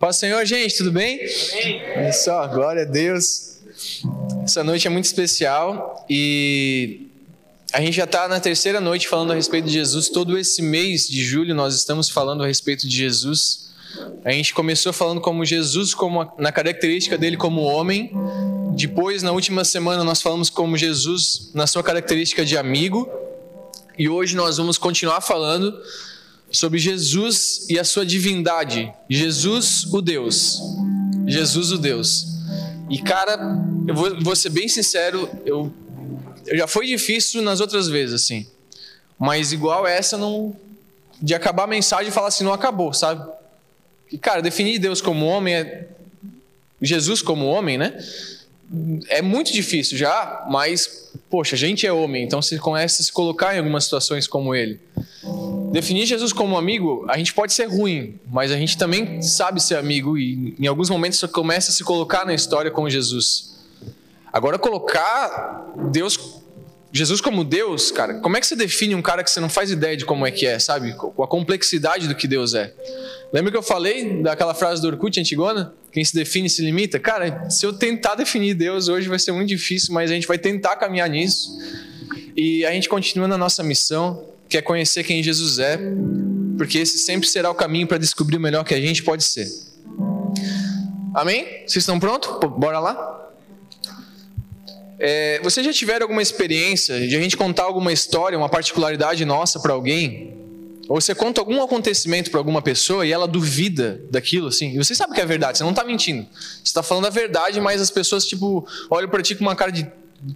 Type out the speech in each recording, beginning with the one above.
Paz Senhor, gente, tudo bem? Olha só, glória a Deus. Essa noite é muito especial e a gente já está na terceira noite falando a respeito de Jesus. Todo esse mês de julho nós estamos falando a respeito de Jesus. A gente começou falando como Jesus, como na característica dele como homem. Depois, na última semana, nós falamos como Jesus na sua característica de amigo. E hoje nós vamos continuar falando sobre Jesus e a sua divindade. Jesus, o Deus. Jesus, o Deus. E cara, eu vou, vou ser bem sincero, eu, eu, já foi difícil nas outras vezes, assim. Mas igual essa, não. De acabar a mensagem e falar assim, não acabou, sabe? E, cara, definir Deus como homem é. Jesus como homem, né? É muito difícil já, mas, poxa, a gente é homem, então você começa a se colocar em algumas situações como ele. Definir Jesus como amigo, a gente pode ser ruim, mas a gente também sabe ser amigo e em alguns momentos você começa a se colocar na história com Jesus. Agora colocar Deus, Jesus como Deus, cara, como é que você define um cara que você não faz ideia de como é que é, sabe? Com a complexidade do que Deus é. Lembra que eu falei daquela frase do Orkut Antigona? Quem se define se limita? Cara, se eu tentar definir Deus hoje vai ser muito difícil, mas a gente vai tentar caminhar nisso. E a gente continua na nossa missão quer conhecer quem Jesus é, porque esse sempre será o caminho para descobrir o melhor que a gente pode ser. Amém? Vocês estão prontos? Bora lá? É, vocês já tiveram alguma experiência de a gente contar alguma história, uma particularidade nossa para alguém? Ou você conta algum acontecimento para alguma pessoa e ela duvida daquilo, assim? E você sabe que é verdade, você não está mentindo. Você está falando a verdade, mas as pessoas, tipo, olham para ti com uma cara de,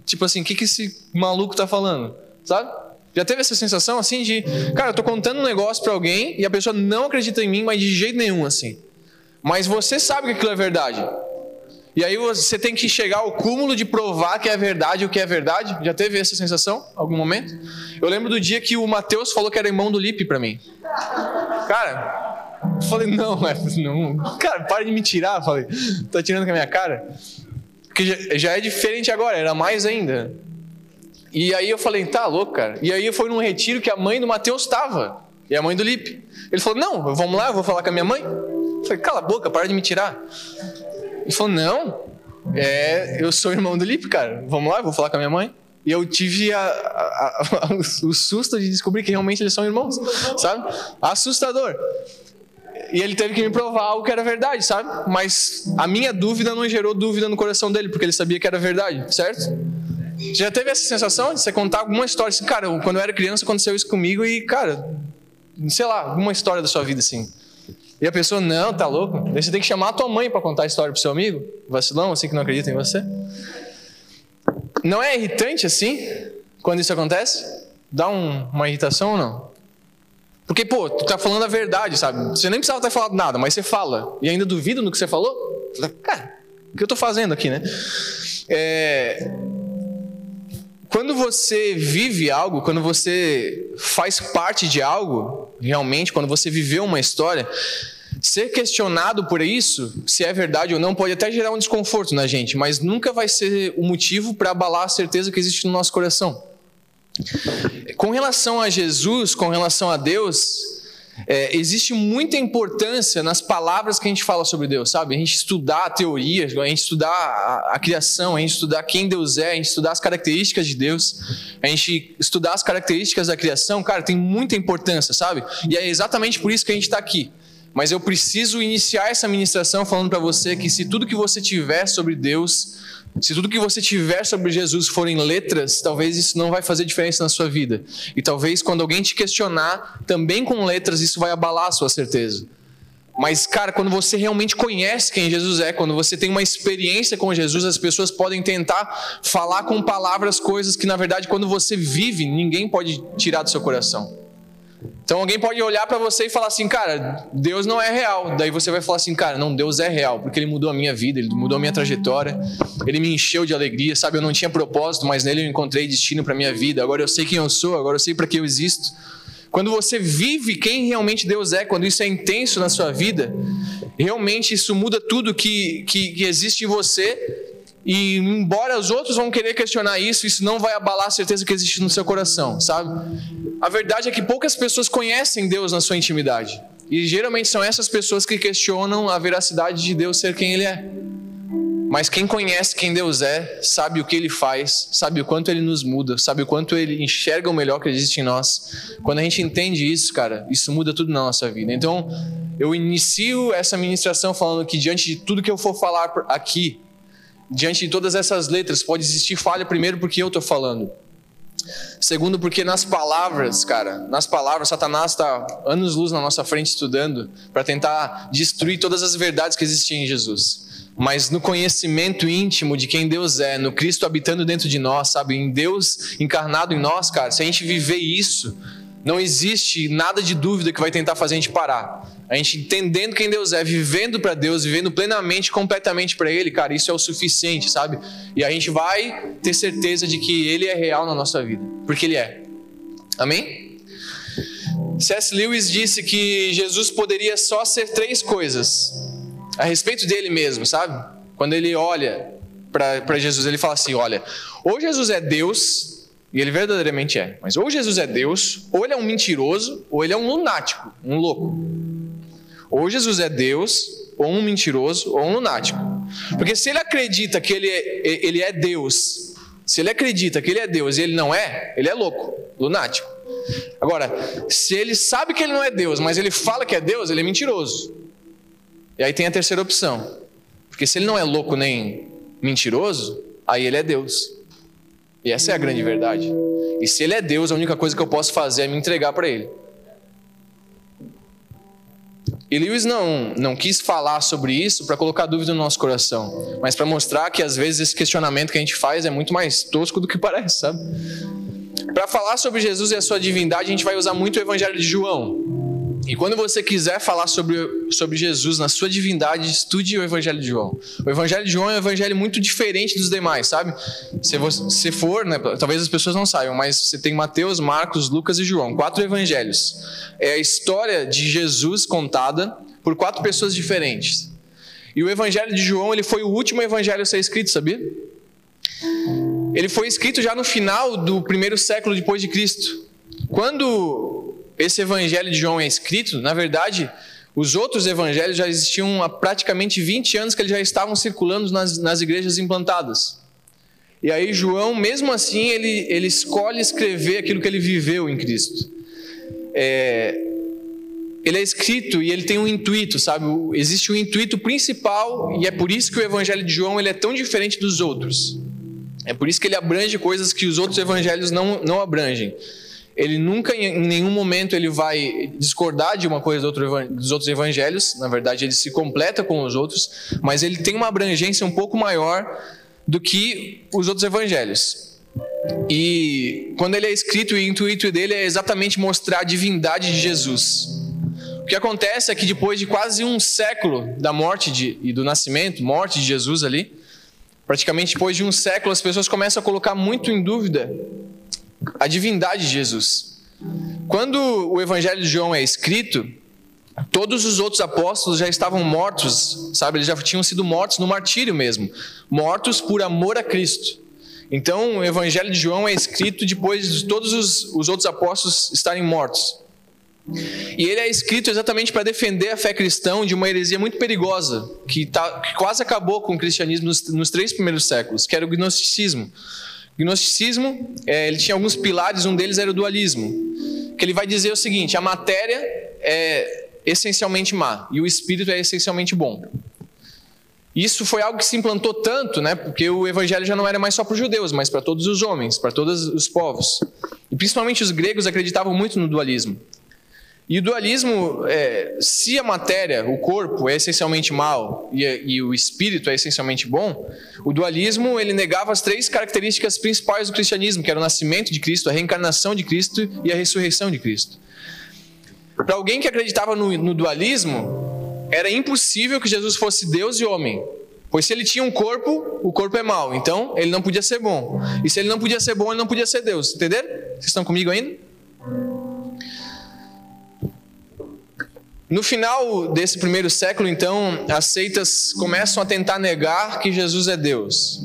tipo assim, o que, que esse maluco está falando? Sabe? Já teve essa sensação assim de, cara, eu tô contando um negócio para alguém e a pessoa não acredita em mim, mas de jeito nenhum assim. Mas você sabe que aquilo é verdade. E aí você tem que chegar ao cúmulo de provar que é verdade o que é verdade. Já teve essa sensação algum momento? Eu lembro do dia que o Mateus falou que era irmão do Lipe para mim. Cara, eu falei, não, não. Cara, para de me tirar. Falei, tá tirando com a minha cara? Porque já, já é diferente agora, era mais ainda. E aí eu falei, tá louco, cara. E aí fui num retiro que a mãe do Mateus estava. E a mãe do Lipe. Ele falou, não, vamos lá, eu vou falar com a minha mãe. Eu falei, cala a boca, para de me tirar. Ele falou, não, é, eu sou irmão do Lipe, cara. Vamos lá, eu vou falar com a minha mãe. E eu tive a, a, a, o susto de descobrir que realmente eles são irmãos, sabe? Assustador. E ele teve que me provar algo que era verdade, sabe? Mas a minha dúvida não gerou dúvida no coração dele, porque ele sabia que era verdade, certo? Já teve essa sensação de você contar alguma história assim, cara, quando eu era criança aconteceu isso comigo e, cara, sei lá, alguma história da sua vida assim. E a pessoa, não, tá louco? Daí você tem que chamar a tua mãe para contar a história pro seu amigo, vacilão, assim que não acredita em você. Não é irritante assim, quando isso acontece? Dá um, uma irritação ou não? Porque, pô, tu tá falando a verdade, sabe? Você nem precisava ter falado nada, mas você fala. E ainda duvida no que você falou? Cara, o que eu tô fazendo aqui, né? É, quando você vive algo, quando você faz parte de algo, realmente, quando você viveu uma história, ser questionado por isso, se é verdade ou não, pode até gerar um desconforto na gente, mas nunca vai ser o motivo para abalar a certeza que existe no nosso coração. Com relação a Jesus, com relação a Deus, é, existe muita importância nas palavras que a gente fala sobre Deus, sabe? A gente estudar a teoria, a gente estudar a, a, criação, a gente estudar quem Deus é, a gente estudar as características de Deus, a gente estudar as características da criação, cara, tem muita importância, sabe? E é exatamente por isso que a gente está aqui. Mas eu preciso iniciar essa ministração falando para você que se tudo que você tiver sobre Deus se tudo que você tiver sobre Jesus forem letras, talvez isso não vai fazer diferença na sua vida. E talvez quando alguém te questionar, também com letras, isso vai abalar a sua certeza. Mas, cara, quando você realmente conhece quem Jesus é, quando você tem uma experiência com Jesus, as pessoas podem tentar falar com palavras coisas que, na verdade, quando você vive, ninguém pode tirar do seu coração. Então alguém pode olhar para você e falar assim, cara, Deus não é real. Daí você vai falar assim, cara, não, Deus é real, porque Ele mudou a minha vida, Ele mudou a minha trajetória, Ele me encheu de alegria, sabe? Eu não tinha propósito, mas nele eu encontrei destino para minha vida. Agora eu sei quem eu sou, agora eu sei para que eu existo. Quando você vive quem realmente Deus é, quando isso é intenso na sua vida, realmente isso muda tudo que, que, que existe em você e embora os outros vão querer questionar isso, isso não vai abalar a certeza que existe no seu coração, sabe? A verdade é que poucas pessoas conhecem Deus na sua intimidade. E geralmente são essas pessoas que questionam a veracidade de Deus ser quem Ele é. Mas quem conhece quem Deus é, sabe o que Ele faz, sabe o quanto Ele nos muda, sabe o quanto Ele enxerga o melhor que existe em nós. Quando a gente entende isso, cara, isso muda tudo na nossa vida. Então, eu inicio essa ministração falando que diante de tudo que eu for falar aqui, diante de todas essas letras, pode existir falha, primeiro, porque eu estou falando. Segundo, porque nas palavras, cara, nas palavras, Satanás está anos-luz na nossa frente estudando para tentar destruir todas as verdades que existiam em Jesus. Mas no conhecimento íntimo de quem Deus é, no Cristo habitando dentro de nós, sabe, em Deus encarnado em nós, cara, se a gente viver isso, não existe nada de dúvida que vai tentar fazer a gente parar. A gente entendendo quem Deus é, vivendo para Deus, vivendo plenamente, completamente para Ele, cara, isso é o suficiente, sabe? E a gente vai ter certeza de que Ele é real na nossa vida, porque Ele é. Amém? C.S. Lewis disse que Jesus poderia só ser três coisas a respeito dele mesmo, sabe? Quando ele olha para Jesus, ele fala assim: olha, ou Jesus é Deus e ele verdadeiramente é. Mas ou Jesus é Deus, ou ele é um mentiroso, ou ele é um lunático, um louco. Ou Jesus é Deus, ou um mentiroso, ou um lunático. Porque se ele acredita que ele é, ele é Deus, se ele acredita que ele é Deus e ele não é, ele é louco, lunático. Agora, se ele sabe que ele não é Deus, mas ele fala que é Deus, ele é mentiroso. E aí tem a terceira opção. Porque se ele não é louco nem mentiroso, aí ele é Deus. E essa é a grande verdade. E se ele é Deus, a única coisa que eu posso fazer é me entregar para ele. E Lewis não, não quis falar sobre isso para colocar dúvida no nosso coração, mas para mostrar que às vezes esse questionamento que a gente faz é muito mais tosco do que parece, sabe? Para falar sobre Jesus e a sua divindade, a gente vai usar muito o Evangelho de João. E quando você quiser falar sobre, sobre Jesus na sua divindade, estude o Evangelho de João. O Evangelho de João é um evangelho muito diferente dos demais, sabe? Se você for, né, talvez as pessoas não saibam, mas você tem Mateus, Marcos, Lucas e João, quatro evangelhos. É a história de Jesus contada por quatro pessoas diferentes. E o Evangelho de João, ele foi o último evangelho a ser escrito, sabia? Ele foi escrito já no final do primeiro século depois de Cristo. Quando esse evangelho de João é escrito, na verdade, os outros evangelhos já existiam há praticamente 20 anos que eles já estavam circulando nas, nas igrejas implantadas. E aí João, mesmo assim, ele, ele escolhe escrever aquilo que ele viveu em Cristo. É, ele é escrito e ele tem um intuito, sabe? Existe um intuito principal e é por isso que o evangelho de João ele é tão diferente dos outros. É por isso que ele abrange coisas que os outros evangelhos não, não abrangem ele nunca em nenhum momento ele vai discordar de uma coisa dos outros evangelhos, na verdade ele se completa com os outros, mas ele tem uma abrangência um pouco maior do que os outros evangelhos. E quando ele é escrito, o intuito dele é exatamente mostrar a divindade de Jesus. O que acontece é que depois de quase um século da morte de, e do nascimento, morte de Jesus ali, praticamente depois de um século, as pessoas começam a colocar muito em dúvida a divindade de Jesus. Quando o Evangelho de João é escrito, todos os outros apóstolos já estavam mortos, sabe? Eles já tinham sido mortos no martírio mesmo, mortos por amor a Cristo. Então, o Evangelho de João é escrito depois de todos os, os outros apóstolos estarem mortos. E ele é escrito exatamente para defender a fé cristã de uma heresia muito perigosa, que, tá, que quase acabou com o cristianismo nos, nos três primeiros séculos, que era o gnosticismo. O gnosticismo, é, ele tinha alguns pilares, um deles era o dualismo, que ele vai dizer o seguinte: a matéria é essencialmente má e o espírito é essencialmente bom. Isso foi algo que se implantou tanto, né, porque o evangelho já não era mais só para os judeus, mas para todos os homens, para todos os povos. E principalmente os gregos acreditavam muito no dualismo. E o dualismo, é, se a matéria, o corpo, é essencialmente mal e, e, o espírito é essencialmente bom, o dualismo ele negava as três características principais do cristianismo, que era o nascimento de Cristo, a reencarnação de Cristo e a ressurreição de Cristo. Para alguém que acreditava no, no dualismo, era impossível que Jesus fosse Deus e homem, pois se ele tinha um corpo, o corpo é mau, então ele não podia ser bom. E se ele não podia ser bom, ele não podia ser Deus. Entenderam? Vocês estão comigo ainda? No final desse primeiro século, então, as seitas começam a tentar negar que Jesus é Deus.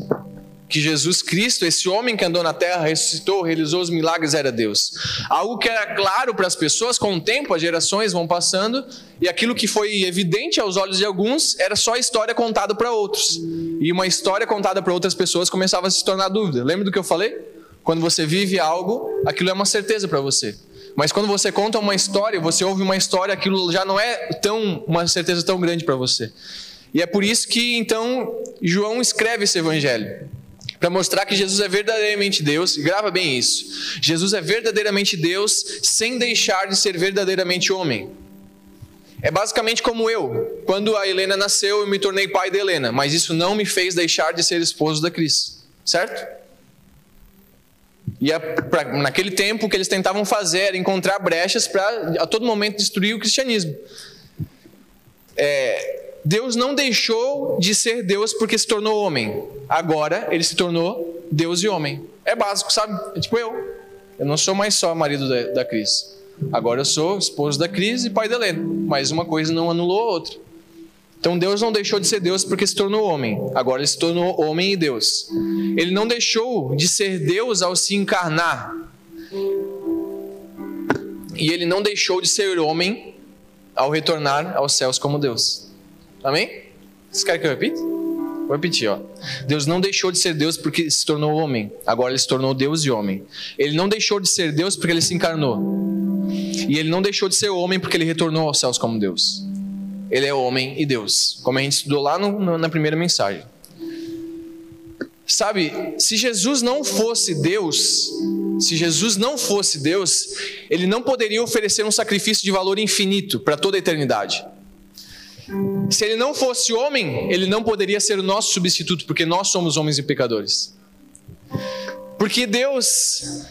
que Jesus Cristo, esse homem que andou na terra, ressuscitou, realizou os milagres, era Deus. Algo que era claro para as pessoas, com o tempo, as gerações vão passando, e aquilo que foi evidente aos olhos de alguns era só história contada para outros. E uma história contada para outras pessoas começava a se tornar dúvida. Lembra do que eu falei? Quando você vive algo, aquilo é uma certeza para você. Mas quando você conta uma história, você ouve uma história, aquilo já não é tão uma certeza tão grande para você. E é por isso que então João escreve esse evangelho para mostrar que Jesus é verdadeiramente Deus, grava bem isso. Jesus é verdadeiramente Deus sem deixar de ser verdadeiramente homem. É basicamente como eu. Quando a Helena nasceu, eu me tornei pai da Helena, mas isso não me fez deixar de ser esposo da Cris, certo? E a, pra, naquele tempo o que eles tentavam fazer era encontrar brechas para a todo momento destruir o cristianismo. É, Deus não deixou de ser Deus porque se tornou homem. Agora ele se tornou Deus e homem. É básico, sabe? É tipo eu. Eu não sou mais só marido da, da Cris. Agora eu sou esposo da Cris e pai da Helena. Mas uma coisa não anulou a outra. Então Deus não deixou de ser Deus porque se tornou homem. Agora ele se tornou homem e Deus. Ele não deixou de ser Deus ao se encarnar. E ele não deixou de ser homem ao retornar aos céus como Deus. Amém? Vocês querem que eu repita? Vou repetir, ó. Deus não deixou de ser Deus porque se tornou homem. Agora ele se tornou Deus e homem. Ele não deixou de ser Deus porque ele se encarnou. E ele não deixou de ser homem porque ele retornou aos céus como Deus. Ele é homem e Deus, como a gente estudou lá no, no, na primeira mensagem. Sabe, se Jesus não fosse Deus, se Jesus não fosse Deus, ele não poderia oferecer um sacrifício de valor infinito para toda a eternidade. Se ele não fosse homem, ele não poderia ser o nosso substituto, porque nós somos homens e pecadores. Porque Deus,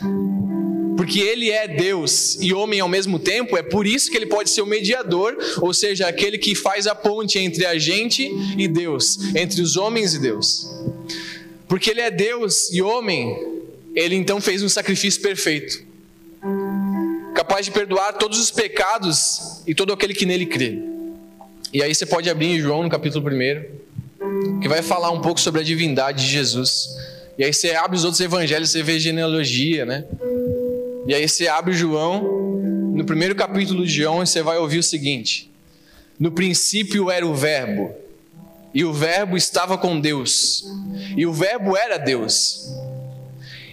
porque ele é Deus e homem ao mesmo tempo, é por isso que ele pode ser o mediador, ou seja, aquele que faz a ponte entre a gente e Deus, entre os homens e Deus. Porque ele é Deus e homem, ele então fez um sacrifício perfeito, capaz de perdoar todos os pecados e todo aquele que nele crê. E aí você pode abrir em João no capítulo 1, que vai falar um pouco sobre a divindade de Jesus. E aí você abre os outros evangelhos, você vê genealogia, né? E aí você abre João, no primeiro capítulo de João, e você vai ouvir o seguinte: No princípio era o Verbo, e o Verbo estava com Deus, e o Verbo era Deus.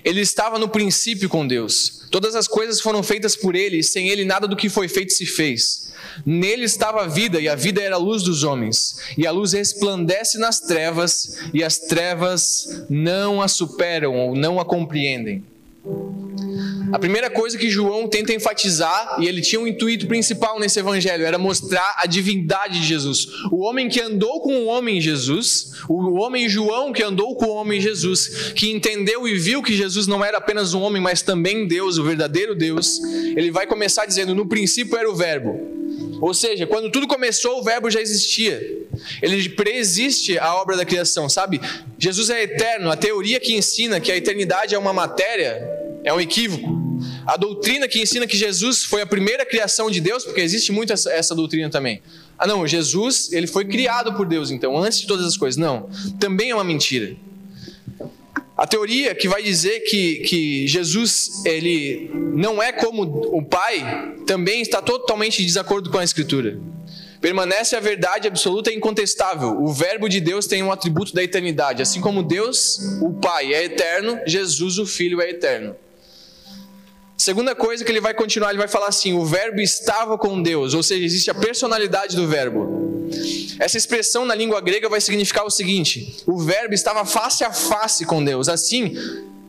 Ele estava no princípio com Deus. Todas as coisas foram feitas por ele, e sem ele nada do que foi feito se fez. Nele estava a vida, e a vida era a luz dos homens. E a luz resplandece nas trevas, e as trevas não a superam ou não a compreendem. A primeira coisa que João tenta enfatizar, e ele tinha um intuito principal nesse evangelho, era mostrar a divindade de Jesus. O homem que andou com o homem Jesus, o homem João que andou com o homem Jesus, que entendeu e viu que Jesus não era apenas um homem, mas também Deus, o verdadeiro Deus, ele vai começar dizendo: no princípio era o Verbo. Ou seja, quando tudo começou, o Verbo já existia. Ele preexiste a obra da criação, sabe? Jesus é eterno. A teoria que ensina que a eternidade é uma matéria é um equívoco. A doutrina que ensina que Jesus foi a primeira criação de Deus, porque existe muito essa, essa doutrina também. Ah, não, Jesus, ele foi criado por Deus, então, antes de todas as coisas. Não, também é uma mentira. A teoria que vai dizer que, que Jesus ele não é como o Pai também está totalmente em desacordo com a Escritura. Permanece a verdade absoluta e incontestável. O Verbo de Deus tem um atributo da eternidade. Assim como Deus, o Pai, é eterno, Jesus, o Filho, é eterno. Segunda coisa que ele vai continuar, ele vai falar assim: o Verbo estava com Deus, ou seja, existe a personalidade do Verbo. Essa expressão na língua grega vai significar o seguinte: o Verbo estava face a face com Deus. Assim,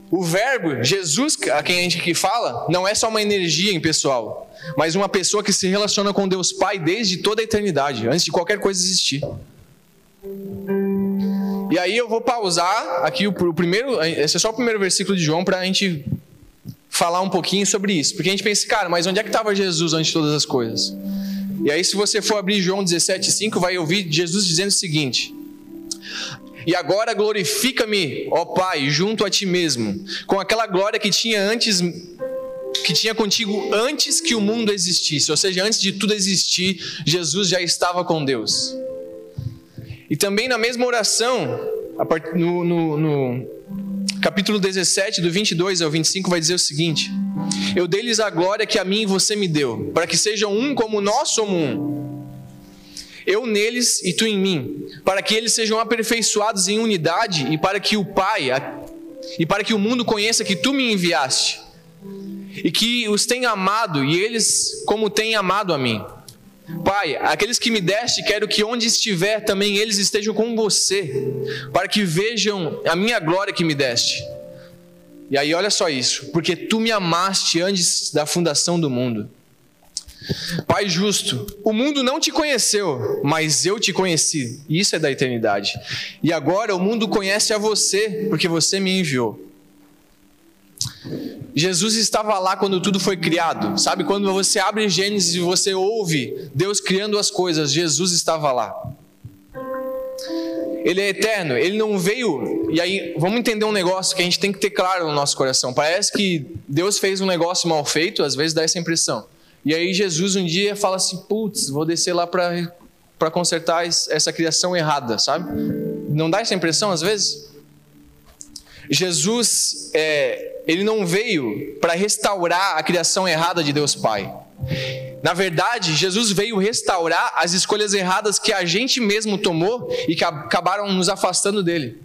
o Verbo, Jesus, a quem a gente aqui fala, não é só uma energia impessoal, mas uma pessoa que se relaciona com Deus Pai desde toda a eternidade, antes de qualquer coisa existir. E aí eu vou pausar aqui o, o primeiro, esse é só o primeiro versículo de João para a gente falar um pouquinho sobre isso, porque a gente pensa, cara, mas onde é que estava Jesus antes de todas as coisas? E aí, se você for abrir João 17,5, vai ouvir Jesus dizendo o seguinte: E agora glorifica-me, ó Pai, junto a ti mesmo, com aquela glória que tinha antes que tinha contigo antes que o mundo existisse, ou seja, antes de tudo existir, Jesus já estava com Deus. E também na mesma oração, no, no, no capítulo 17, do 22 ao 25, vai dizer o seguinte: Eu dei-lhes a glória que a mim você me deu, para que sejam um como nós somos um. Eu neles e tu em mim, para que eles sejam aperfeiçoados em unidade e para que o Pai e para que o mundo conheça que tu me enviaste e que os tenha amado e eles como têm amado a mim. Pai, aqueles que me deste, quero que onde estiver também eles estejam com você, para que vejam a minha glória que me deste. E aí, olha só isso, porque tu me amaste antes da fundação do mundo. Pai justo, o mundo não te conheceu, mas eu te conheci, isso é da eternidade. E agora o mundo conhece a você, porque você me enviou. Jesus estava lá quando tudo foi criado. Sabe quando você abre Gênesis e você ouve Deus criando as coisas, Jesus estava lá. Ele é eterno, ele não veio. E aí, vamos entender um negócio que a gente tem que ter claro no nosso coração. Parece que Deus fez um negócio mal feito, às vezes dá essa impressão. E aí, Jesus um dia fala assim: putz, vou descer lá para consertar essa criação errada, sabe? Não dá essa impressão às vezes? Jesus, é, ele não veio para restaurar a criação errada de Deus Pai. Na verdade, Jesus veio restaurar as escolhas erradas que a gente mesmo tomou e que acabaram nos afastando dele.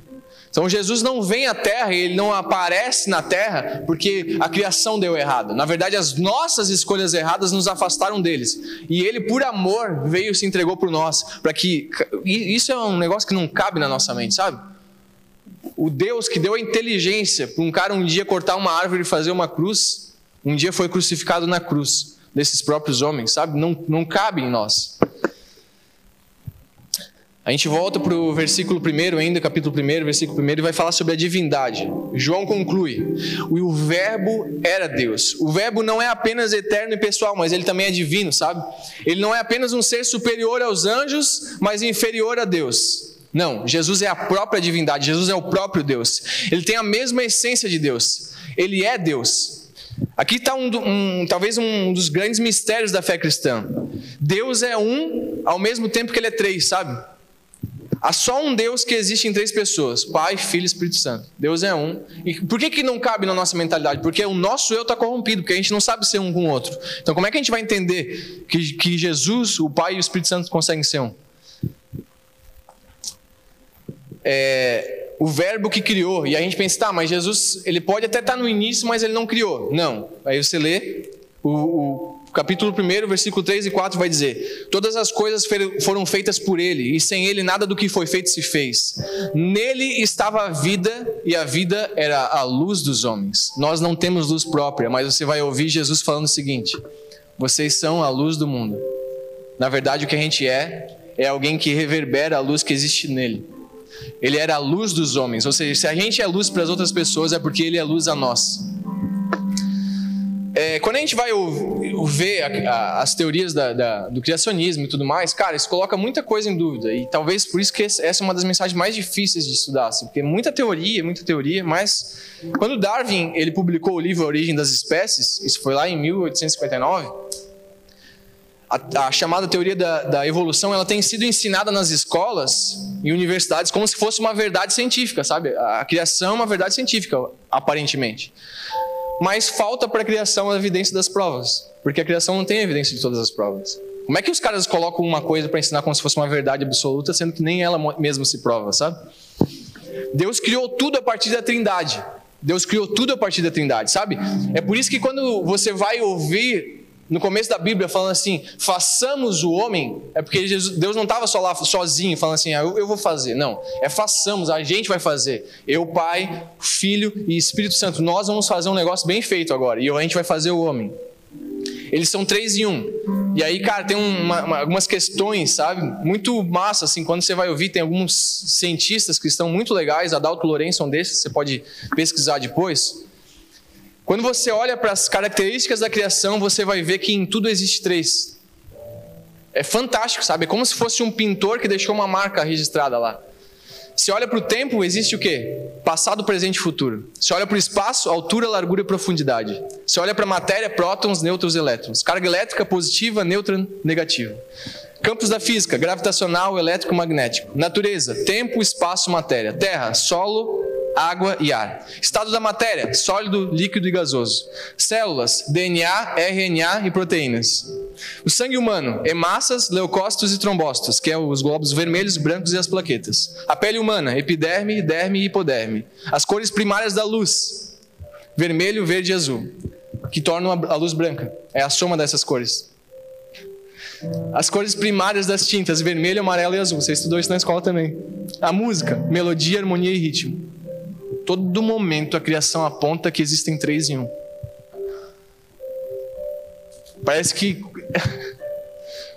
Então Jesus não vem à terra, ele não aparece na terra porque a criação deu errado. Na verdade, as nossas escolhas erradas nos afastaram deles. E ele, por amor, veio e se entregou por nós, para que isso é um negócio que não cabe na nossa mente, sabe? O Deus que deu a inteligência para um cara um dia cortar uma árvore e fazer uma cruz, um dia foi crucificado na cruz desses próprios homens, sabe? Não, não cabe em nós. A gente volta para o versículo 1 ainda, capítulo 1, versículo 1, e vai falar sobre a divindade. João conclui: o Verbo era Deus. O Verbo não é apenas eterno e pessoal, mas ele também é divino, sabe? Ele não é apenas um ser superior aos anjos, mas inferior a Deus. Não, Jesus é a própria divindade, Jesus é o próprio Deus. Ele tem a mesma essência de Deus. Ele é Deus. Aqui está um, um, talvez um dos grandes mistérios da fé cristã. Deus é um ao mesmo tempo que ele é três, sabe? Há só um Deus que existe em três pessoas: Pai, Filho e Espírito Santo. Deus é um. E por que, que não cabe na nossa mentalidade? Porque o nosso eu está corrompido, porque a gente não sabe ser um com o outro. Então, como é que a gente vai entender que, que Jesus, o Pai e o Espírito Santo conseguem ser um? É, o verbo que criou. E a gente pensa, tá, mas Jesus, ele pode até estar tá no início, mas ele não criou. Não. Aí você lê o, o capítulo 1, versículo 3 e 4 vai dizer: Todas as coisas foram feitas por ele, e sem ele nada do que foi feito se fez. Nele estava a vida, e a vida era a luz dos homens. Nós não temos luz própria, mas você vai ouvir Jesus falando o seguinte: Vocês são a luz do mundo. Na verdade, o que a gente é, é alguém que reverbera a luz que existe nele. Ele era a luz dos homens. Ou seja, se a gente é luz para as outras pessoas, é porque ele é luz a nós. É, quando a gente vai ver as teorias da, da, do criacionismo e tudo mais, cara, isso coloca muita coisa em dúvida. E talvez por isso que essa é uma das mensagens mais difíceis de estudar. Assim, porque muita teoria, muita teoria, mas quando Darwin ele publicou o livro A Origem das Espécies, isso foi lá em 1859 a, a chamada teoria da, da, evolução ela tem sido ensinada nas escolas e universidades como se fosse uma verdade científica, sabe? A criação é uma verdade científica, aparentemente. Mas falta para a criação a evidência das provas, porque a criação não tem evidência de todas as provas. Como é que os caras colocam uma coisa para ensinar como se fosse uma verdade absoluta, sendo que nem ela mesma se prova, sabe? Deus criou tudo a partir da Trindade. Deus criou tudo a partir da Trindade, sabe? É por isso que quando você vai ouvir no começo da Bíblia falando assim, façamos o homem, é porque Jesus, Deus não estava só lá sozinho falando assim, ah, eu, eu, vou fazer. Não, é façamos, a gente vai fazer. Eu, Pai, Filho e Espírito Santo, nós vamos fazer um negócio bem feito agora e a gente vai fazer o homem. Eles são três em um. E aí, cara, tem uma, uma, algumas questões, sabe? Muito massa, assim, quando você vai ouvir, tem alguns cientistas que estão muito legais, Adalto Lourenço é um desses, você pode pesquisar depois quando você olha para as características da criação, você vai ver que em tudo existe três. É fantástico, sabe? É como se fosse um pintor que deixou uma marca registrada lá. Se olha para o tempo, existe o quê? Passado, presente e futuro. Se olha para o espaço, altura, largura e profundidade. Se olha para a matéria, prótons, nêutrons, elétrons. Carga elétrica positiva, nêutron, negativa. Campos da física, gravitacional, elétrico, magnético. Natureza, tempo, espaço, matéria. Terra, solo, água e ar. Estado da matéria: sólido, líquido e gasoso. Células: DNA, RNA e proteínas. O sangue humano: hemácias, leucócitos e trombócitos, que é os glóbulos vermelhos, brancos e as plaquetas. A pele humana: epiderme, derme e hipoderme. As cores primárias da luz: vermelho, verde e azul, que tornam a luz branca. É a soma dessas cores. As cores primárias das tintas, vermelho, amarelo e azul. Você estudou isso na escola também. A música, melodia, harmonia e ritmo. Todo momento a criação aponta que existem três em um. Parece que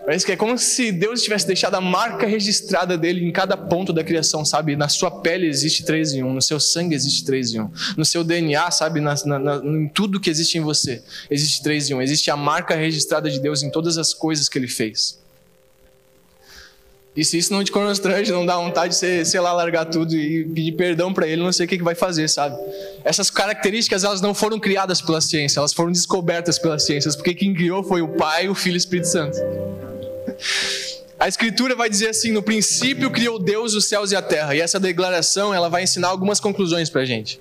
Parece que é como se Deus tivesse deixado a marca registrada dele em cada ponto da criação, sabe? Na sua pele existe três em um, no seu sangue existe três em um, no seu DNA, sabe? Na, na, na, em tudo que existe em você existe três em um. Existe a marca registrada de Deus em todas as coisas que ele fez. E se isso não te constrange, não dá vontade de você, sei lá, largar tudo e pedir perdão para ele, não sei o que, que vai fazer, sabe? Essas características, elas não foram criadas pela ciência, elas foram descobertas pelas ciências, porque quem criou foi o Pai, o Filho e o Espírito Santo. A escritura vai dizer assim: no princípio criou Deus os céus e a terra. E essa declaração ela vai ensinar algumas conclusões para a gente.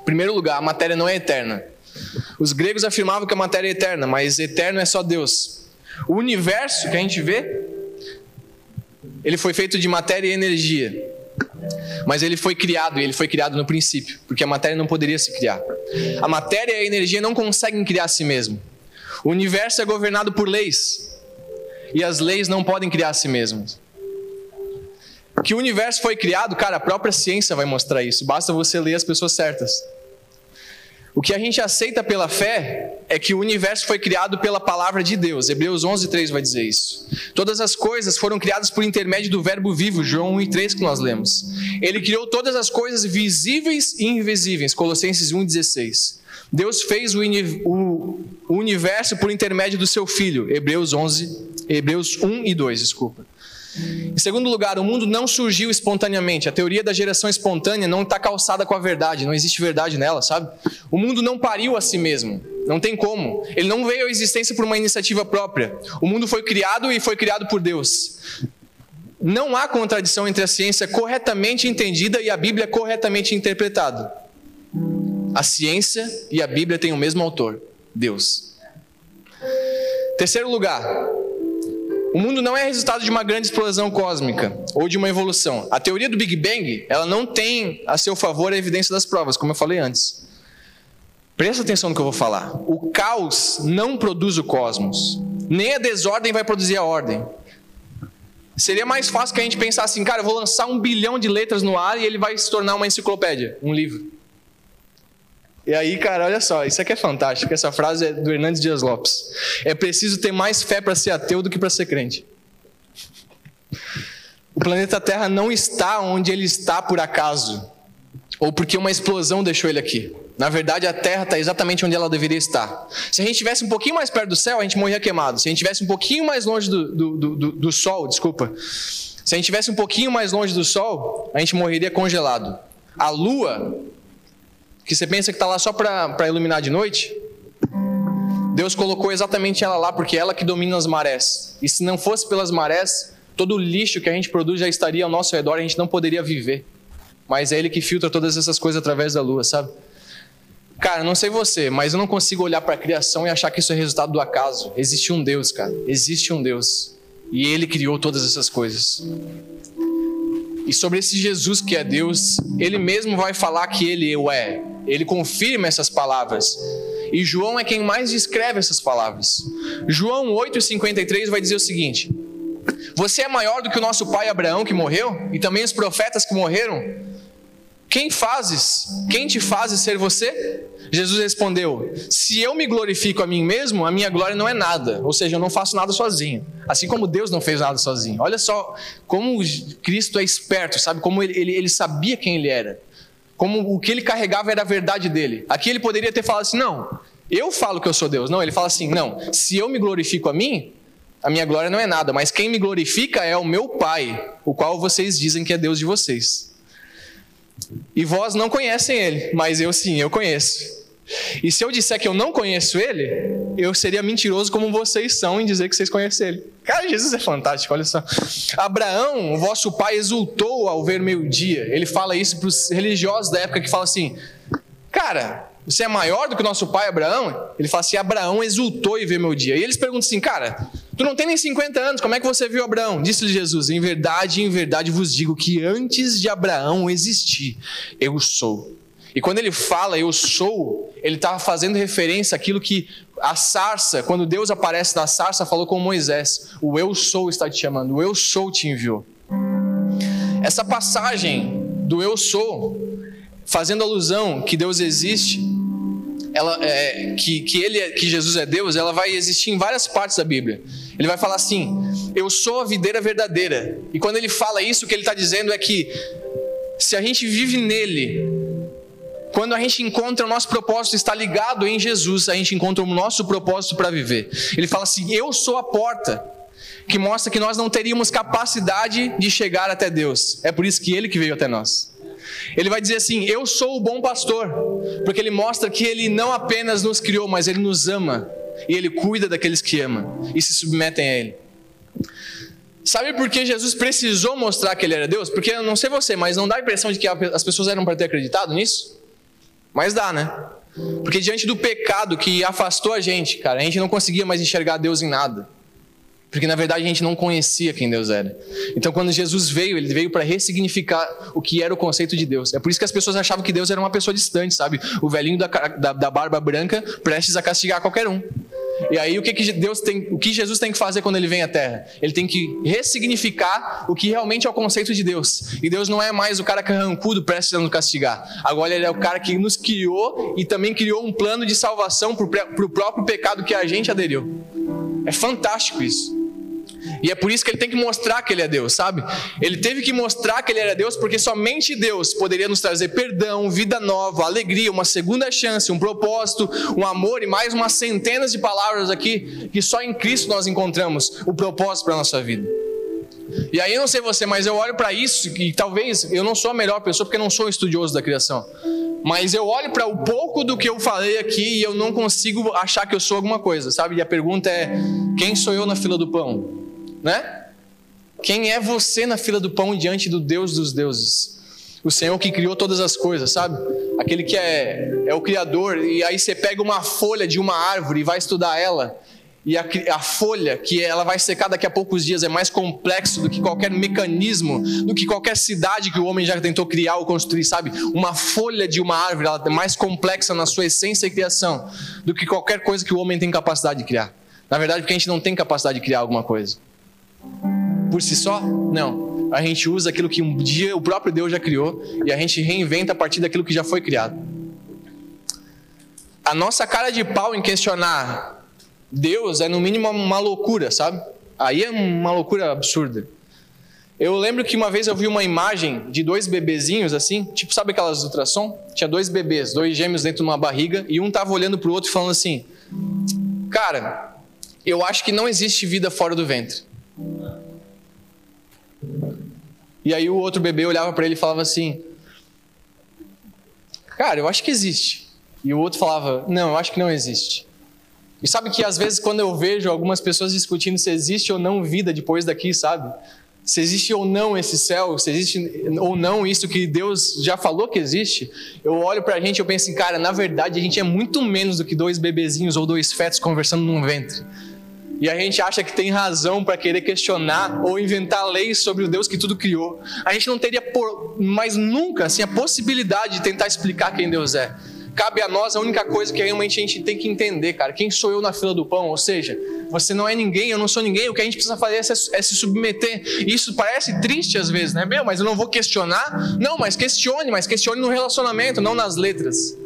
Em primeiro lugar, a matéria não é eterna. Os gregos afirmavam que a matéria é eterna, mas eterno é só Deus. O universo que a gente vê, ele foi feito de matéria e energia. Mas ele foi criado, e ele foi criado no princípio, porque a matéria não poderia se criar. A matéria e a energia não conseguem criar a si mesmo. O universo é governado por leis e as leis não podem criar a si mesmas. Que o universo foi criado, cara, a própria ciência vai mostrar isso, basta você ler as pessoas certas. O que a gente aceita pela fé é que o universo foi criado pela palavra de Deus. Hebreus 11:3 vai dizer isso. Todas as coisas foram criadas por intermédio do verbo vivo, João 1:3 que nós lemos. Ele criou todas as coisas visíveis e invisíveis, Colossenses 1:16. Deus fez o, universo por intermédio do seu filho, Hebreus 11 Hebreus 1 e 2, desculpa. Em segundo lugar, o mundo não surgiu espontaneamente. A teoria da geração espontânea não está calçada com a verdade, não existe verdade nela, sabe? O mundo não pariu a si mesmo, não tem como. Ele não veio à existência por uma iniciativa própria. O mundo foi criado e foi criado por Deus. Não há contradição entre a ciência corretamente entendida e a Bíblia corretamente interpretada. A ciência e a Bíblia têm o mesmo autor, Deus. Terceiro lugar, o mundo não é resultado de uma grande explosão cósmica ou de uma evolução. A teoria do Big Bang, ela não tem a seu favor a evidência das provas, como eu falei antes. Presta atenção no que eu vou falar. O caos não produz o cosmos. Nem a desordem vai produzir a ordem. Seria mais fácil que a gente pensar assim, cara, eu vou lançar um bilhão de letras no ar e ele vai se tornar uma enciclopédia, um livro. E aí, cara, olha só, isso aqui é fantástico. Essa frase é do Hernandes Dias Lopes. É preciso ter mais fé para ser ateu do que para ser crente. O planeta Terra não está onde ele está por acaso, ou porque uma explosão deixou ele aqui. Na verdade, a Terra está exatamente onde ela deveria estar. Se a gente estivesse um pouquinho mais perto do céu, a gente morria queimado. Se a gente estivesse um pouquinho mais longe do, do, do, do Sol, desculpa. Se a gente estivesse um pouquinho mais longe do Sol, a gente morreria congelado. A Lua que você pensa que está lá só para iluminar de noite, Deus colocou exatamente ela lá porque ela que domina as marés. E se não fosse pelas marés, todo o lixo que a gente produz já estaria ao nosso redor a gente não poderia viver. Mas é Ele que filtra todas essas coisas através da lua, sabe? Cara, não sei você, mas eu não consigo olhar para a criação e achar que isso é resultado do acaso. Existe um Deus, cara. Existe um Deus. E Ele criou todas essas coisas. E sobre esse Jesus que é Deus, ele mesmo vai falar que ele o é. Ele confirma essas palavras. E João é quem mais descreve essas palavras. João 8,53 vai dizer o seguinte: Você é maior do que o nosso pai Abraão que morreu, e também os profetas que morreram? Quem fazes? Quem te fazes ser você? Jesus respondeu: Se eu me glorifico a mim mesmo, a minha glória não é nada. Ou seja, eu não faço nada sozinho. Assim como Deus não fez nada sozinho. Olha só como Cristo é esperto, sabe? Como ele, ele, ele sabia quem ele era. Como o que ele carregava era a verdade dele. Aqui ele poderia ter falado assim: Não, eu falo que eu sou Deus. Não, ele fala assim: Não, se eu me glorifico a mim, a minha glória não é nada. Mas quem me glorifica é o meu Pai, o qual vocês dizem que é Deus de vocês. E vós não conhecem ele, mas eu sim, eu conheço. E se eu disser que eu não conheço ele, eu seria mentiroso como vocês são em dizer que vocês conhecem ele. Cara, Jesus é fantástico, olha só. Abraão, vosso pai, exultou ao ver meu dia. Ele fala isso para os religiosos da época que fala assim: Cara, você é maior do que nosso pai Abraão? Ele fala assim: Abraão exultou e ver meu dia. E eles perguntam assim: Cara, tu não tem nem 50 anos, como é que você viu Abraão? Disse-lhe Jesus: Em verdade, em verdade vos digo que antes de Abraão existir, eu sou. E quando ele fala eu sou, ele está fazendo referência àquilo que a sarça, quando Deus aparece na sarça, falou com Moisés: O eu sou está te chamando, o eu sou te enviou. Essa passagem do eu sou, fazendo alusão que Deus existe, ela, é, que, que, ele, é, que Jesus é Deus, ela vai existir em várias partes da Bíblia. Ele vai falar assim: Eu sou a videira verdadeira. E quando ele fala isso, o que ele está dizendo é que se a gente vive nele, quando a gente encontra o nosso propósito está ligado em Jesus, a gente encontra o nosso propósito para viver. Ele fala assim: Eu sou a porta, que mostra que nós não teríamos capacidade de chegar até Deus. É por isso que Ele que veio até nós. Ele vai dizer assim: Eu sou o bom pastor, porque ele mostra que ele não apenas nos criou, mas ele nos ama e ele cuida daqueles que ama e se submetem a ele. Sabe por que Jesus precisou mostrar que ele era Deus? Porque eu não sei você, mas não dá a impressão de que as pessoas eram para ter acreditado nisso? Mas dá, né? Porque diante do pecado que afastou a gente, cara, a gente não conseguia mais enxergar Deus em nada. Porque na verdade a gente não conhecia quem Deus era. Então quando Jesus veio, ele veio para ressignificar o que era o conceito de Deus. É por isso que as pessoas achavam que Deus era uma pessoa distante, sabe? O velhinho da, da, da barba branca prestes a castigar qualquer um. E aí o que, que Deus tem, o que Jesus tem que fazer quando ele vem à Terra? Ele tem que ressignificar o que realmente é o conceito de Deus. E Deus não é mais o cara carrancudo prestes a nos castigar. Agora ele é o cara que nos criou e também criou um plano de salvação para o próprio pecado que a gente aderiu. É fantástico isso. E é por isso que ele tem que mostrar que ele é Deus, sabe? Ele teve que mostrar que ele era Deus porque somente Deus poderia nos trazer perdão, vida nova, alegria, uma segunda chance, um propósito, um amor e mais umas centenas de palavras aqui que só em Cristo nós encontramos o propósito para a nossa vida. E aí eu não sei você, mas eu olho para isso e talvez eu não sou a melhor pessoa porque eu não sou estudioso da criação. Mas eu olho para o pouco do que eu falei aqui e eu não consigo achar que eu sou alguma coisa, sabe? E a pergunta é: quem sou eu na fila do pão? Né? Quem é você na fila do pão diante do Deus dos deuses? O Senhor que criou todas as coisas, sabe? Aquele que é, é o Criador, e aí você pega uma folha de uma árvore e vai estudar ela, e a, a, folha, que ela vai secar daqui a poucos dias, é mais complexo do que qualquer mecanismo, do que qualquer cidade que o homem já tentou criar ou construir, sabe? Uma folha de uma árvore, ela é mais complexa na sua essência e criação do que qualquer coisa que o homem tem capacidade de criar. Na verdade, porque a gente não tem capacidade de criar alguma coisa por si só? Não. A gente usa aquilo que um dia o próprio Deus já criou e a gente reinventa a partir daquilo que já foi criado. A nossa cara de pau em questionar Deus é no mínimo uma loucura, sabe? Aí é uma loucura absurda. Eu lembro que uma vez eu vi uma imagem de dois bebezinhos assim, tipo, sabe aquelas ultrassom? Tinha dois bebês, dois gêmeos dentro de uma barriga, e um tava olhando pro outro falando assim: Cara, eu acho que não existe vida fora do ventre. E aí o outro bebê olhava para ele e falava assim: Cara, eu acho que existe. E o outro falava: Não, eu acho que não existe. E sabe que às vezes quando eu vejo algumas pessoas discutindo se existe ou não vida depois daqui, sabe? Se existe ou não esse céu, se existe ou não isso que Deus já falou que existe, eu olho pra gente e eu penso assim, cara, na verdade a gente é muito menos do que dois bebezinhos ou dois fetos conversando num ventre. E a gente acha que tem razão para querer questionar ou inventar leis sobre o Deus que tudo criou. A gente não teria por, mais nunca assim, a possibilidade de tentar explicar quem Deus é. Cabe a nós a única coisa que realmente a gente tem que entender, cara. Quem sou eu na fila do pão? Ou seja, você não é ninguém, eu não sou ninguém. O que a gente precisa fazer é se, é se submeter. Isso parece triste às vezes, né? Meu, mas eu não vou questionar. Não, mas questione, mas questione no relacionamento, não nas letras.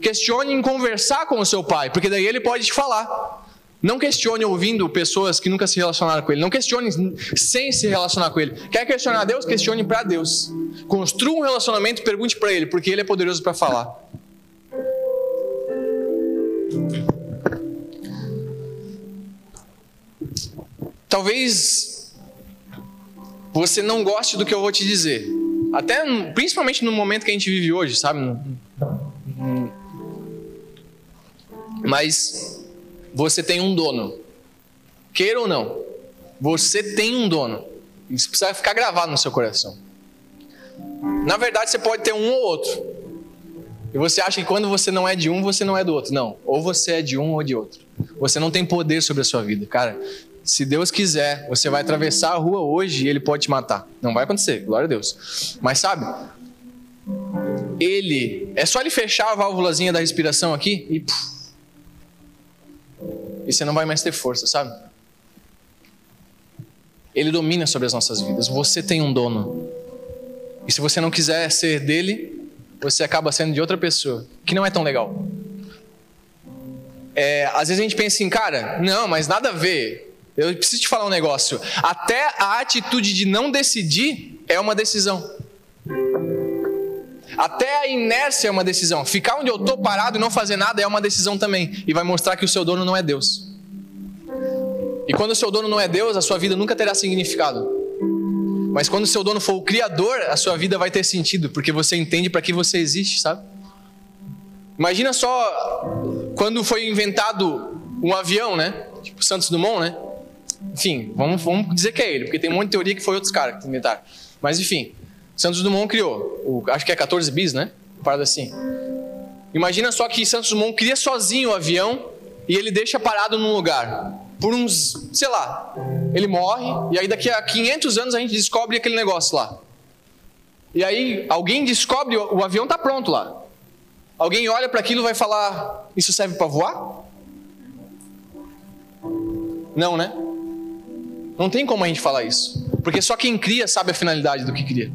Questione em conversar com o seu pai, porque daí ele pode te falar. Não questione ouvindo pessoas que nunca se relacionaram com Ele. Não questione sem se relacionar com Ele. Quer questionar Deus? Questione para Deus. Construa um relacionamento pergunte para Ele, porque Ele é poderoso para falar. Talvez você não goste do que eu vou te dizer. Até, principalmente no momento que a gente vive hoje, sabe? Mas você tem um dono. Queira ou não, você tem um dono. Isso precisa ficar gravado no seu coração. Na verdade, você pode ter um ou outro. E você acha que quando você não é de um, você não é do outro. Não. Ou você é de um ou de outro. Você não tem poder sobre a sua vida. Cara, se Deus quiser, você vai atravessar a rua hoje e ele pode te matar. Não vai acontecer, glória a Deus. Mas sabe, ele, é só ele fechar a válvulazinha da respiração aqui e. e você não vai mais ter força, sabe? Ele domina sobre as nossas vidas. Você tem um dono. E se você não quiser ser dele, você acaba sendo de outra pessoa, que não é tão legal. É, às vezes a gente pensa assim, cara, não, mas nada a ver. Eu preciso te falar um negócio. Até a atitude de não decidir é uma decisão. Até a inércia é uma decisão. Ficar onde eu estou parado e não fazer nada é uma decisão também. E vai mostrar que o seu dono não é Deus. E quando o seu dono não é Deus, a sua vida nunca terá significado. Mas quando o seu dono for o Criador, a sua vida vai ter sentido, porque você entende para que você existe, sabe? Imagina só quando foi inventado um avião, né? Tipo Santos Dumont, né? Enfim, vamos, vamos dizer que é ele, porque tem um monte de teoria que foi outros caras que inventaram. Mas enfim, Santos Dumont criou, o, acho que é 14 bis, né? Parada assim. Imagina só que Santos Dumont cria sozinho o avião e ele deixa parado num lugar. Por uns, sei lá, ele morre e aí daqui a 500 anos a gente descobre aquele negócio lá. E aí alguém descobre, o avião está pronto lá. Alguém olha para aquilo e vai falar: Isso serve para voar? Não, né? Não tem como a gente falar isso. Porque só quem cria sabe a finalidade do que cria.